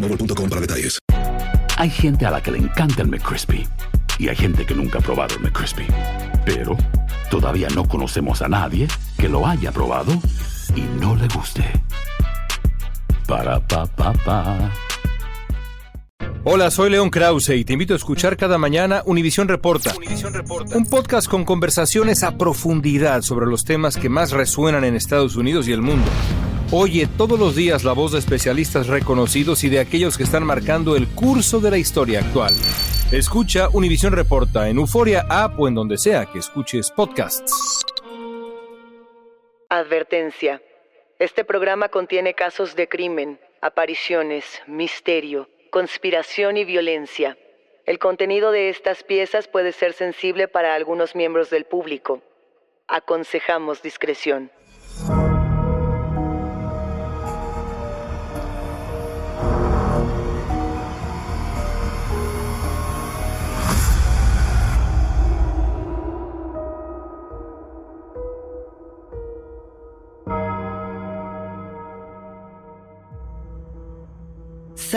boostmobile.com para detalles. Hay gente a la que le encanta el McCrispy y hay gente que nunca ha probado el McCrispy. Pero todavía no conocemos a nadie que lo haya probado y no le guste. Para pa pa pa. Hola, soy León Krause y te invito a escuchar cada mañana Univisión Reporta, un podcast con conversaciones a profundidad sobre los temas que más resuenan en Estados Unidos y el mundo. Oye todos los días la voz de especialistas reconocidos y de aquellos que están marcando el curso de la historia actual. Escucha Univisión Reporta en Euforia App o en donde sea que escuches podcasts. Advertencia. Este programa contiene casos de crimen, apariciones, misterio, conspiración y violencia. El contenido de estas piezas puede ser sensible para algunos miembros del público. Aconsejamos discreción.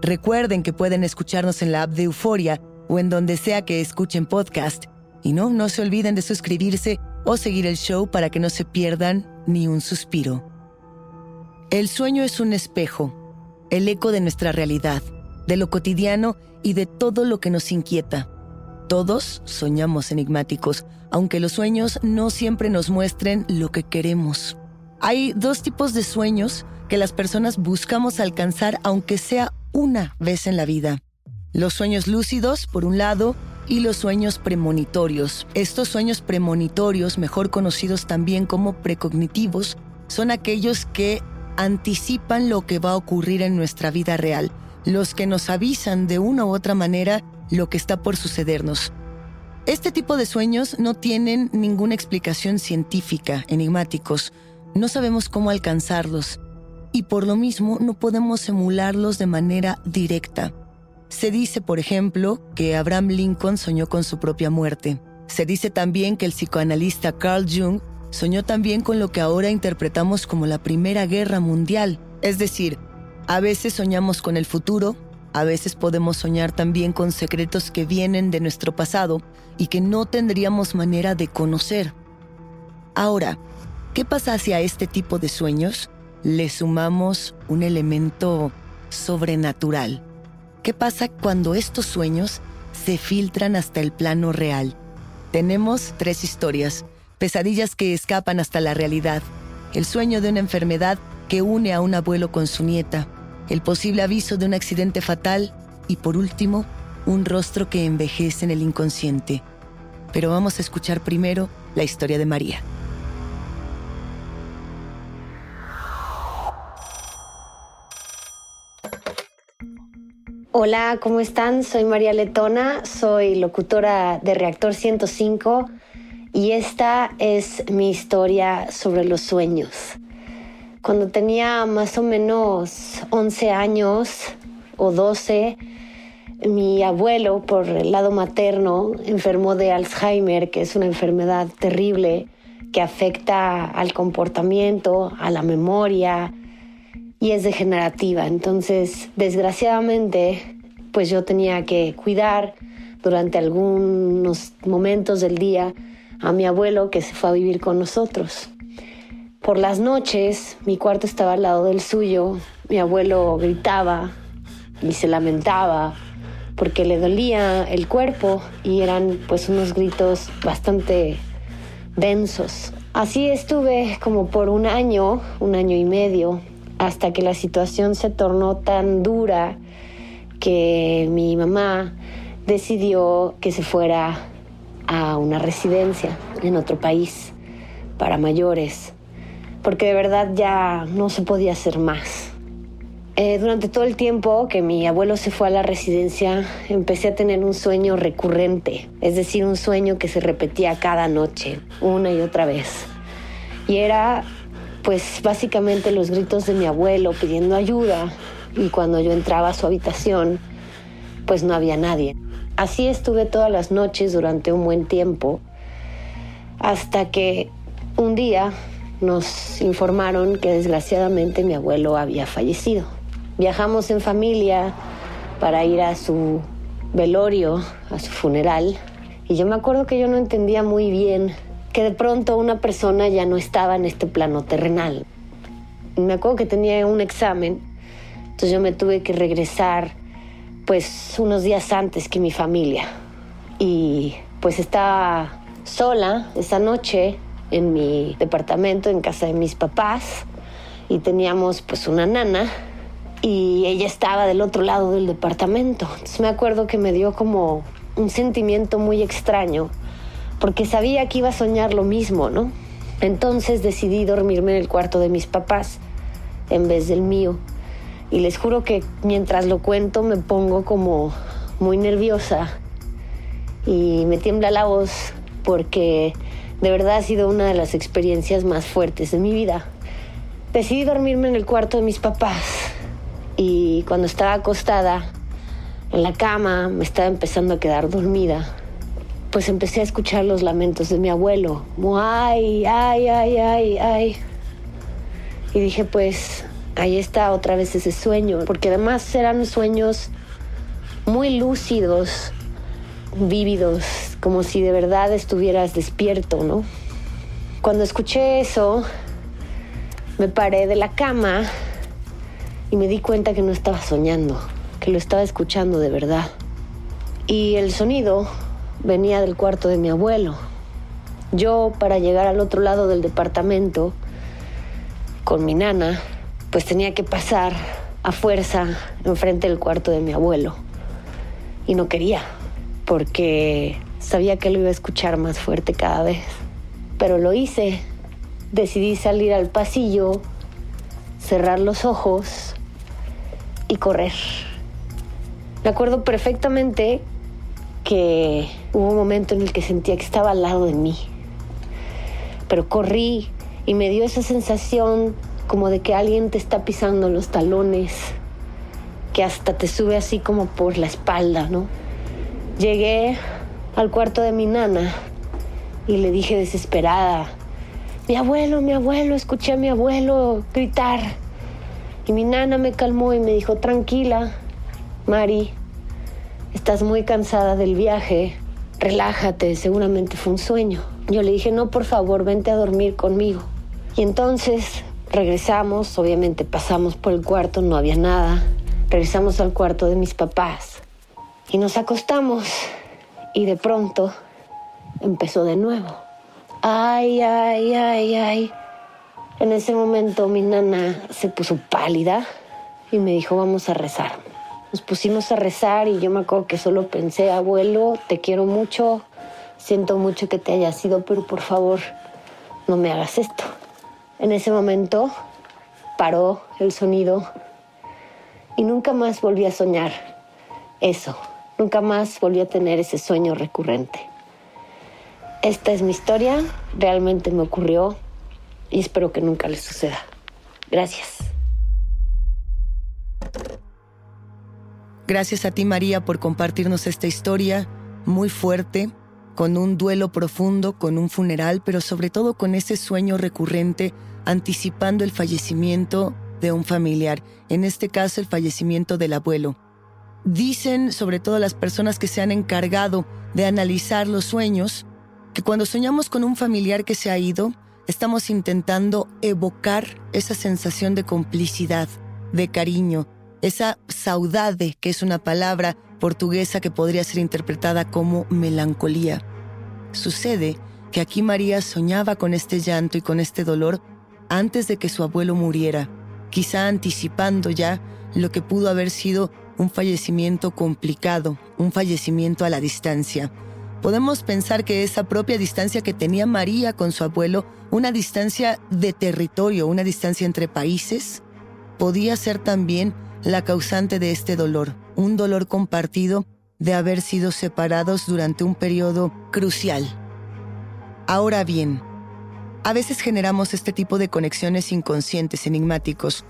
Recuerden que pueden escucharnos en la app de Euforia o en donde sea que escuchen podcast. Y no, no se olviden de suscribirse o seguir el show para que no se pierdan ni un suspiro. El sueño es un espejo, el eco de nuestra realidad, de lo cotidiano y de todo lo que nos inquieta. Todos soñamos enigmáticos, aunque los sueños no siempre nos muestren lo que queremos. Hay dos tipos de sueños que las personas buscamos alcanzar aunque sea una vez en la vida. Los sueños lúcidos, por un lado, y los sueños premonitorios. Estos sueños premonitorios, mejor conocidos también como precognitivos, son aquellos que anticipan lo que va a ocurrir en nuestra vida real, los que nos avisan de una u otra manera lo que está por sucedernos. Este tipo de sueños no tienen ninguna explicación científica, enigmáticos. No sabemos cómo alcanzarlos y por lo mismo no podemos emularlos de manera directa. Se dice, por ejemplo, que Abraham Lincoln soñó con su propia muerte. Se dice también que el psicoanalista Carl Jung soñó también con lo que ahora interpretamos como la Primera Guerra Mundial. Es decir, a veces soñamos con el futuro, a veces podemos soñar también con secretos que vienen de nuestro pasado y que no tendríamos manera de conocer. Ahora, ¿qué pasa hacia este tipo de sueños? Le sumamos un elemento sobrenatural. ¿Qué pasa cuando estos sueños se filtran hasta el plano real? Tenemos tres historias, pesadillas que escapan hasta la realidad, el sueño de una enfermedad que une a un abuelo con su nieta, el posible aviso de un accidente fatal y por último, un rostro que envejece en el inconsciente. Pero vamos a escuchar primero la historia de María. Hola, ¿cómo están? Soy María Letona, soy locutora de Reactor 105 y esta es mi historia sobre los sueños. Cuando tenía más o menos 11 años o 12, mi abuelo, por el lado materno, enfermó de Alzheimer, que es una enfermedad terrible que afecta al comportamiento, a la memoria y es degenerativa. Entonces, desgraciadamente, pues yo tenía que cuidar durante algunos momentos del día a mi abuelo que se fue a vivir con nosotros. Por las noches, mi cuarto estaba al lado del suyo, mi abuelo gritaba y se lamentaba porque le dolía el cuerpo y eran pues unos gritos bastante densos. Así estuve como por un año, un año y medio, hasta que la situación se tornó tan dura que mi mamá decidió que se fuera a una residencia en otro país para mayores, porque de verdad ya no se podía hacer más. Eh, durante todo el tiempo que mi abuelo se fue a la residencia, empecé a tener un sueño recurrente, es decir, un sueño que se repetía cada noche, una y otra vez. Y era, pues, básicamente los gritos de mi abuelo pidiendo ayuda, y cuando yo entraba a su habitación, pues no había nadie. Así estuve todas las noches durante un buen tiempo, hasta que un día nos informaron que desgraciadamente mi abuelo había fallecido. Viajamos en familia para ir a su velorio, a su funeral, y yo me acuerdo que yo no entendía muy bien que de pronto una persona ya no estaba en este plano terrenal. Me acuerdo que tenía un examen, entonces yo me tuve que regresar pues unos días antes que mi familia. Y pues estaba sola esa noche en mi departamento, en casa de mis papás, y teníamos pues una nana y ella estaba del otro lado del departamento. Entonces me acuerdo que me dio como un sentimiento muy extraño, porque sabía que iba a soñar lo mismo, ¿no? Entonces decidí dormirme en el cuarto de mis papás en vez del mío. Y les juro que mientras lo cuento me pongo como muy nerviosa y me tiembla la voz porque de verdad ha sido una de las experiencias más fuertes de mi vida. Decidí dormirme en el cuarto de mis papás y cuando estaba acostada en la cama me estaba empezando a quedar dormida. Pues empecé a escuchar los lamentos de mi abuelo. ay, ay, ay, ay, ay. Y dije, pues ahí está otra vez ese sueño, porque además eran sueños muy lúcidos, vívidos, como si de verdad estuvieras despierto, ¿no? Cuando escuché eso, me paré de la cama y me di cuenta que no estaba soñando, que lo estaba escuchando de verdad. Y el sonido venía del cuarto de mi abuelo. Yo, para llegar al otro lado del departamento, con mi nana, pues tenía que pasar a fuerza enfrente del cuarto de mi abuelo. Y no quería, porque sabía que lo iba a escuchar más fuerte cada vez. Pero lo hice. Decidí salir al pasillo, cerrar los ojos y correr. Me acuerdo perfectamente que hubo un momento en el que sentía que estaba al lado de mí. Pero corrí y me dio esa sensación como de que alguien te está pisando los talones, que hasta te sube así como por la espalda, ¿no? Llegué al cuarto de mi nana y le dije desesperada, mi abuelo, mi abuelo, escuché a mi abuelo gritar. Y mi nana me calmó y me dijo, tranquila, Mari, estás muy cansada del viaje, relájate, seguramente fue un sueño. Yo le dije, no, por favor, vente a dormir conmigo. Y entonces Regresamos, obviamente pasamos por el cuarto, no había nada. Regresamos al cuarto de mis papás y nos acostamos y de pronto empezó de nuevo. Ay, ay, ay, ay. En ese momento mi nana se puso pálida y me dijo, vamos a rezar. Nos pusimos a rezar y yo me acuerdo que solo pensé, abuelo, te quiero mucho, siento mucho que te haya sido, pero por favor, no me hagas esto. En ese momento paró el sonido y nunca más volví a soñar eso. Nunca más volví a tener ese sueño recurrente. Esta es mi historia, realmente me ocurrió y espero que nunca le suceda. Gracias. Gracias a ti María por compartirnos esta historia muy fuerte, con un duelo profundo, con un funeral, pero sobre todo con ese sueño recurrente anticipando el fallecimiento de un familiar, en este caso el fallecimiento del abuelo. Dicen, sobre todo las personas que se han encargado de analizar los sueños, que cuando soñamos con un familiar que se ha ido, estamos intentando evocar esa sensación de complicidad, de cariño, esa saudade, que es una palabra portuguesa que podría ser interpretada como melancolía. Sucede que aquí María soñaba con este llanto y con este dolor antes de que su abuelo muriera, quizá anticipando ya lo que pudo haber sido un fallecimiento complicado, un fallecimiento a la distancia. Podemos pensar que esa propia distancia que tenía María con su abuelo, una distancia de territorio, una distancia entre países, podía ser también la causante de este dolor, un dolor compartido de haber sido separados durante un periodo crucial. Ahora bien, a veces generamos este tipo de conexiones inconscientes, enigmáticos.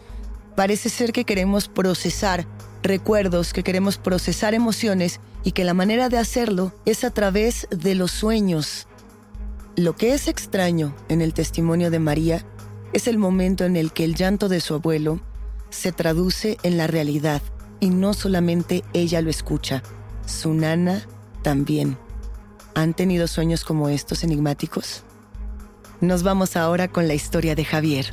Parece ser que queremos procesar recuerdos, que queremos procesar emociones y que la manera de hacerlo es a través de los sueños. Lo que es extraño en el testimonio de María es el momento en el que el llanto de su abuelo se traduce en la realidad y no solamente ella lo escucha, su nana también. ¿Han tenido sueños como estos enigmáticos? Nos vamos ahora con la historia de Javier.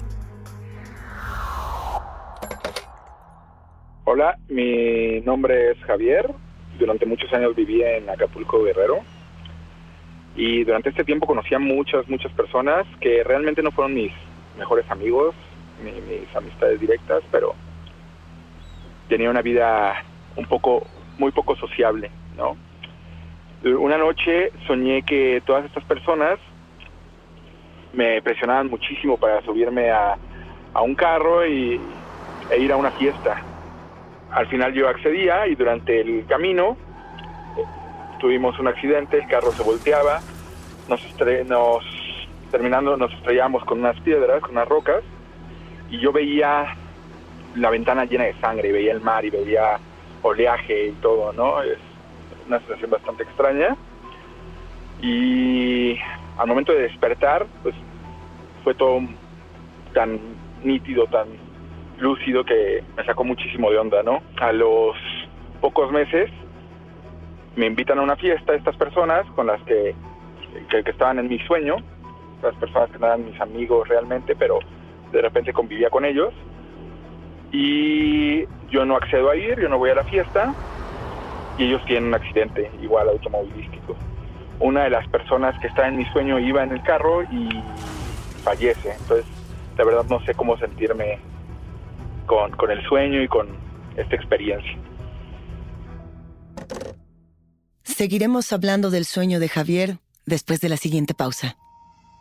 Hola, mi nombre es Javier. Durante muchos años viví en Acapulco Guerrero. Y durante este tiempo conocí a muchas, muchas personas que realmente no fueron mis mejores amigos, mis amistades directas, pero tenía una vida un poco, muy poco sociable, ¿no? Una noche soñé que todas estas personas me presionaban muchísimo para subirme a, a un carro y, e ir a una fiesta. Al final yo accedía y durante el camino eh, tuvimos un accidente, el carro se volteaba, nos, nos terminando nos estrellamos con unas piedras, con unas rocas y yo veía la ventana llena de sangre, veía el mar y veía oleaje y todo, ¿no? Es una situación bastante extraña. Y al momento de despertar, pues fue todo tan nítido, tan lúcido que me sacó muchísimo de onda, ¿no? A los pocos meses me invitan a una fiesta estas personas con las que, que, que estaban en mi sueño, las personas que no eran mis amigos realmente, pero de repente convivía con ellos y yo no accedo a ir, yo no voy a la fiesta y ellos tienen un accidente igual automovilístico. Una de las personas que está en mi sueño iba en el carro y fallece, entonces la verdad no sé cómo sentirme con, con el sueño y con esta experiencia. Seguiremos hablando del sueño de Javier después de la siguiente pausa.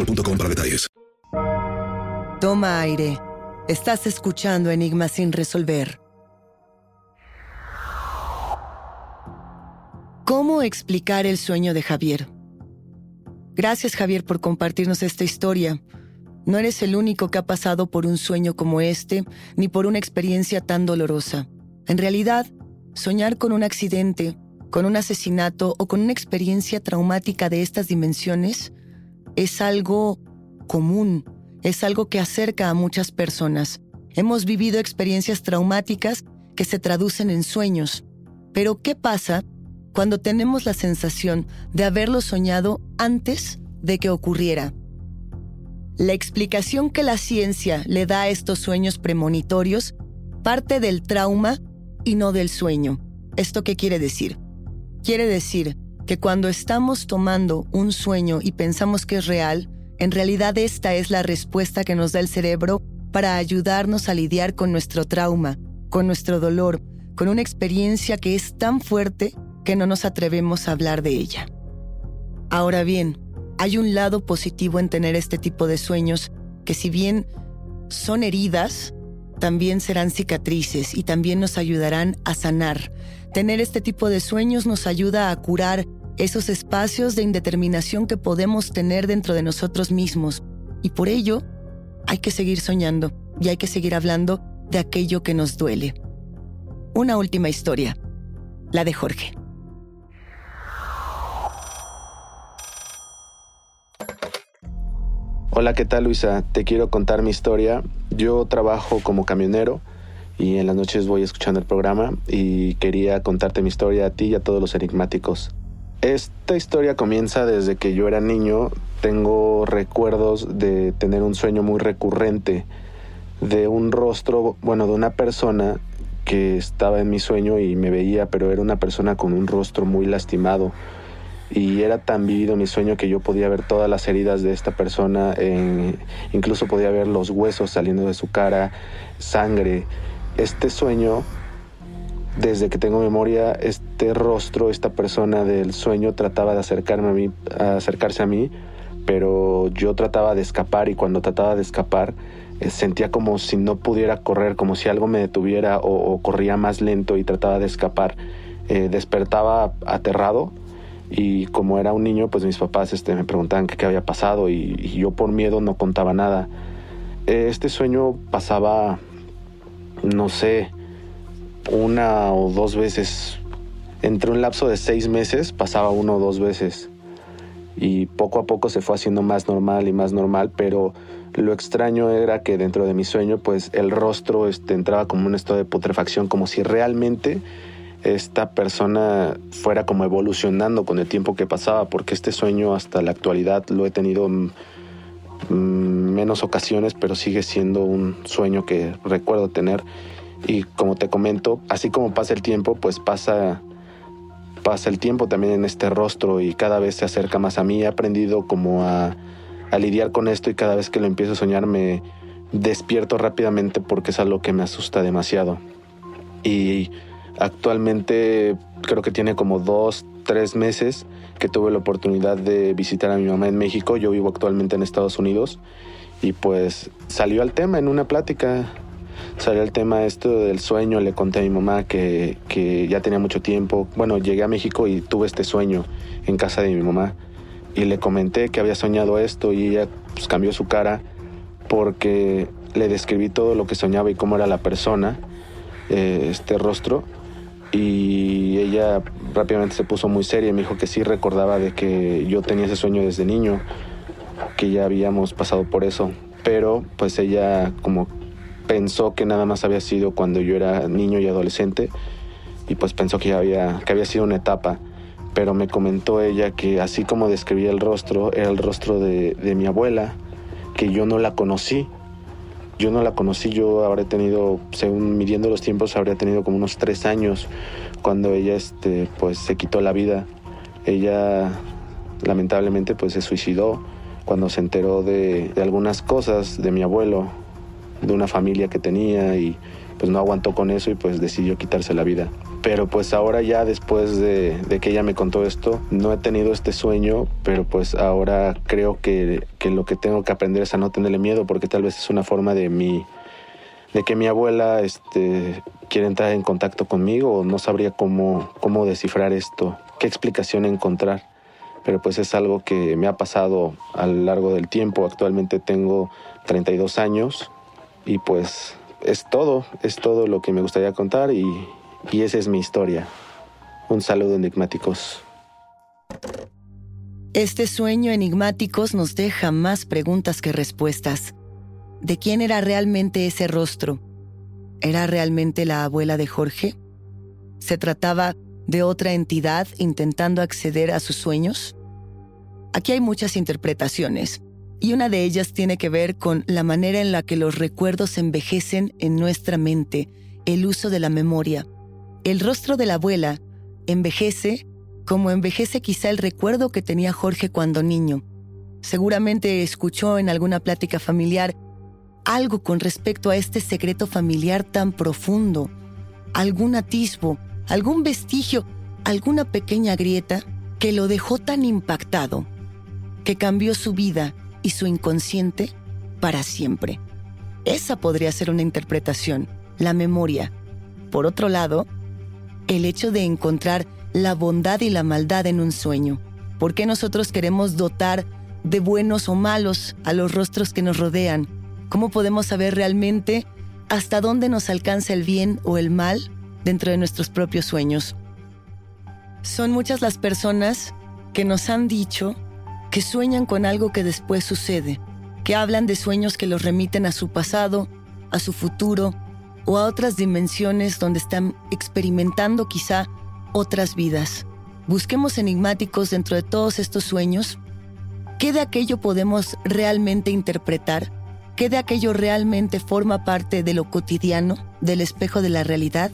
boostmobile.com para detalles. Toma aire. Estás escuchando Enigmas sin resolver. ¿Cómo explicar el sueño de Javier? Gracias Javier por compartirnos esta historia. No eres el único que ha pasado por un sueño como este, ni por una experiencia tan dolorosa. En realidad, soñar con un accidente, con un asesinato o con una experiencia traumática de estas dimensiones es algo común, es algo que acerca a muchas personas. Hemos vivido experiencias traumáticas que se traducen en sueños. Pero ¿qué pasa cuando tenemos la sensación de haberlo soñado antes de que ocurriera? La explicación que la ciencia le da a estos sueños premonitorios parte del trauma y no del sueño. ¿Esto qué quiere decir? Quiere decir que cuando estamos tomando un sueño y pensamos que es real, en realidad esta es la respuesta que nos da el cerebro para ayudarnos a lidiar con nuestro trauma, con nuestro dolor, con una experiencia que es tan fuerte que no nos atrevemos a hablar de ella. Ahora bien, hay un lado positivo en tener este tipo de sueños que si bien son heridas, también serán cicatrices y también nos ayudarán a sanar. Tener este tipo de sueños nos ayuda a curar esos espacios de indeterminación que podemos tener dentro de nosotros mismos. Y por ello, hay que seguir soñando y hay que seguir hablando de aquello que nos duele. Una última historia, la de Jorge. Hola, ¿qué tal Luisa? Te quiero contar mi historia. Yo trabajo como camionero y en las noches voy escuchando el programa y quería contarte mi historia a ti y a todos los enigmáticos. Esta historia comienza desde que yo era niño. Tengo recuerdos de tener un sueño muy recurrente de un rostro, bueno, de una persona que estaba en mi sueño y me veía, pero era una persona con un rostro muy lastimado. Y era tan vivido mi sueño que yo podía ver todas las heridas de esta persona, incluso podía ver los huesos saliendo de su cara, sangre. Este sueño desde que tengo memoria, este rostro, esta persona del sueño trataba de acercarme a mí, acercarse a mí, pero yo trataba de escapar y cuando trataba de escapar eh, sentía como si no pudiera correr, como si algo me detuviera o, corría más lento y trataba de escapar. Eh, despertaba aterrado y como era un niño, pues mis papás este, me preguntaban qué, había pasado y, yo por miedo no contaba nada. Eh, este sueño pasaba, no sé, una o dos veces. Entre un lapso de seis meses pasaba uno o dos veces. Y poco a poco se fue haciendo más normal y más normal, pero lo extraño era que dentro de mi sueño, pues el rostro este, entraba como un estado de putrefacción, como si realmente esta persona fuera como evolucionando con el tiempo que pasaba, porque este sueño hasta la actualidad lo he tenido menos ocasiones, pero sigue siendo un sueño que recuerdo tener y como te comento, así como pasa el tiempo, pues pasa pasa el tiempo también en este rostro y cada vez se acerca más a mí. He aprendido como a, a lidiar con esto y cada vez que lo empiezo a soñar me despierto rápidamente porque es algo que me asusta demasiado. Y actualmente creo que tiene como dos, tres meses que tuve la oportunidad de visitar a mi mamá en México. Yo vivo actualmente en Estados Unidos y pues salió al tema en una plática salió el tema esto del sueño, le conté a mi mamá que, que ya tenía mucho tiempo. Bueno, llegué a México y tuve este sueño en casa de mi mamá. Y le comenté que había soñado esto y ella pues, cambió su cara porque le describí todo lo que soñaba y cómo era la persona, eh, este rostro. Y ella rápidamente se puso muy seria y me dijo que sí recordaba de que yo tenía ese sueño desde niño, que ya habíamos pasado por eso, pero pues ella como pensó que nada más había sido cuando yo era niño y adolescente y pues pensó que había, que había sido una etapa. Pero me comentó ella que así como describía el rostro, era el rostro de, de mi abuela, que yo no la conocí. Yo no la conocí, yo habré tenido, según midiendo los tiempos, habría tenido como unos tres años cuando ella este, pues, se quitó la vida. Ella lamentablemente pues se suicidó cuando se enteró de, de algunas cosas de mi abuelo, de una familia que tenía y pues no aguantó con eso y pues decidió quitarse la vida. Pero pues ahora ya después de, que ella me contó esto, no he tenido este sueño, pero pues ahora creo que, que, lo que tengo que aprender es a no tenerle miedo porque tal vez es una forma de mi de que mi abuela este, quiere entrar en contacto conmigo o no sabría cómo, cómo descifrar esto, qué explicación encontrar. Pero pues es algo que me ha pasado a lo largo del tiempo. Actualmente tengo 32 años y pues es todo, es todo lo que me gustaría contar y, y esa es mi historia. Un saludo enigmáticos. Este sueño enigmáticos nos deja más preguntas que respuestas. ¿De quién era realmente ese rostro? ¿Era realmente la abuela de Jorge? ¿Se trataba de otra entidad intentando acceder a sus sueños? Aquí hay muchas interpretaciones y una de ellas tiene que ver con la manera en la que los recuerdos envejecen en nuestra mente, el uso de la memoria. El rostro de la abuela envejece como envejece quizá el recuerdo que tenía Jorge cuando niño. Seguramente escuchó en alguna plática familiar algo con respecto a este secreto familiar tan profundo, algún atisbo, algún vestigio, alguna pequeña grieta que lo dejó tan impactado, que cambió su vida y su inconsciente para siempre. Esa podría ser una interpretación, la memoria. Por otro lado, el hecho de encontrar la bondad y la maldad en un sueño. ¿Por qué nosotros queremos dotar de buenos o malos a los rostros que nos rodean? ¿Cómo podemos saber realmente hasta dónde nos alcanza el bien o el mal dentro de nuestros propios sueños? Son muchas las personas que nos han dicho que sueñan con algo que después sucede, que hablan de sueños que los remiten a su pasado, a su futuro o a otras dimensiones donde están experimentando quizá otras vidas. Busquemos enigmáticos dentro de todos estos sueños. ¿Qué de aquello podemos realmente interpretar? ¿Qué de aquello realmente forma parte de lo cotidiano, del espejo de la realidad?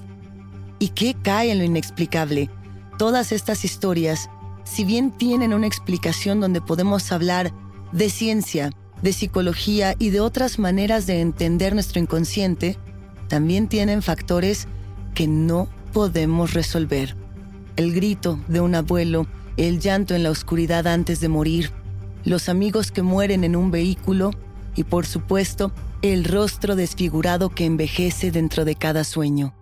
¿Y qué cae en lo inexplicable? Todas estas historias si bien tienen una explicación donde podemos hablar de ciencia, de psicología y de otras maneras de entender nuestro inconsciente, también tienen factores que no podemos resolver. El grito de un abuelo, el llanto en la oscuridad antes de morir, los amigos que mueren en un vehículo y por supuesto el rostro desfigurado que envejece dentro de cada sueño.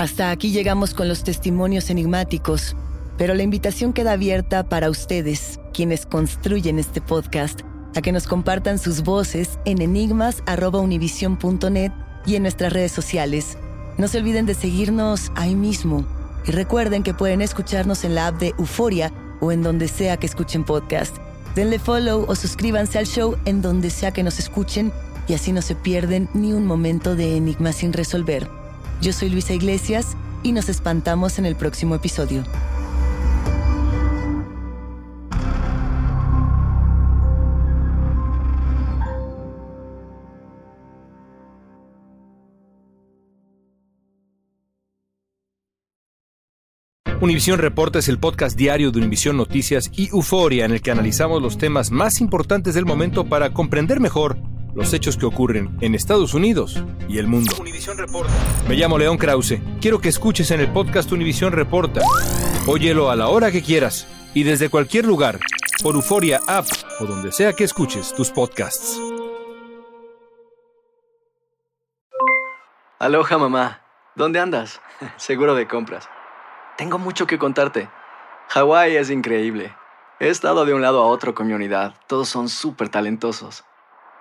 Hasta aquí llegamos con los testimonios enigmáticos, pero la invitación queda abierta para ustedes, quienes construyen este podcast, a que nos compartan sus voces en enigmas.univision.net y en nuestras redes sociales. No se olviden de seguirnos ahí mismo y recuerden que pueden escucharnos en la app de Euforia o en donde sea que escuchen podcast. Denle follow o suscríbanse al show en donde sea que nos escuchen y así no se pierden ni un momento de enigma sin resolver. Yo soy Luisa Iglesias y nos espantamos en el próximo episodio. Univisión Reporta es el podcast diario de Univisión Noticias y Euforia en el que analizamos los temas más importantes del momento para comprender mejor los hechos que ocurren en Estados Unidos y el mundo. Reporta. Me llamo León Krause. Quiero que escuches en el podcast Univisión Reporta. Óyelo a la hora que quieras y desde cualquier lugar, por Euforia App o donde sea que escuches tus podcasts. Aloha mamá, ¿dónde andas? Seguro de compras. Tengo mucho que contarte. Hawái es increíble. He estado de un lado a otro con mi unidad. Todos son súper talentosos.